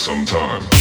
sometime.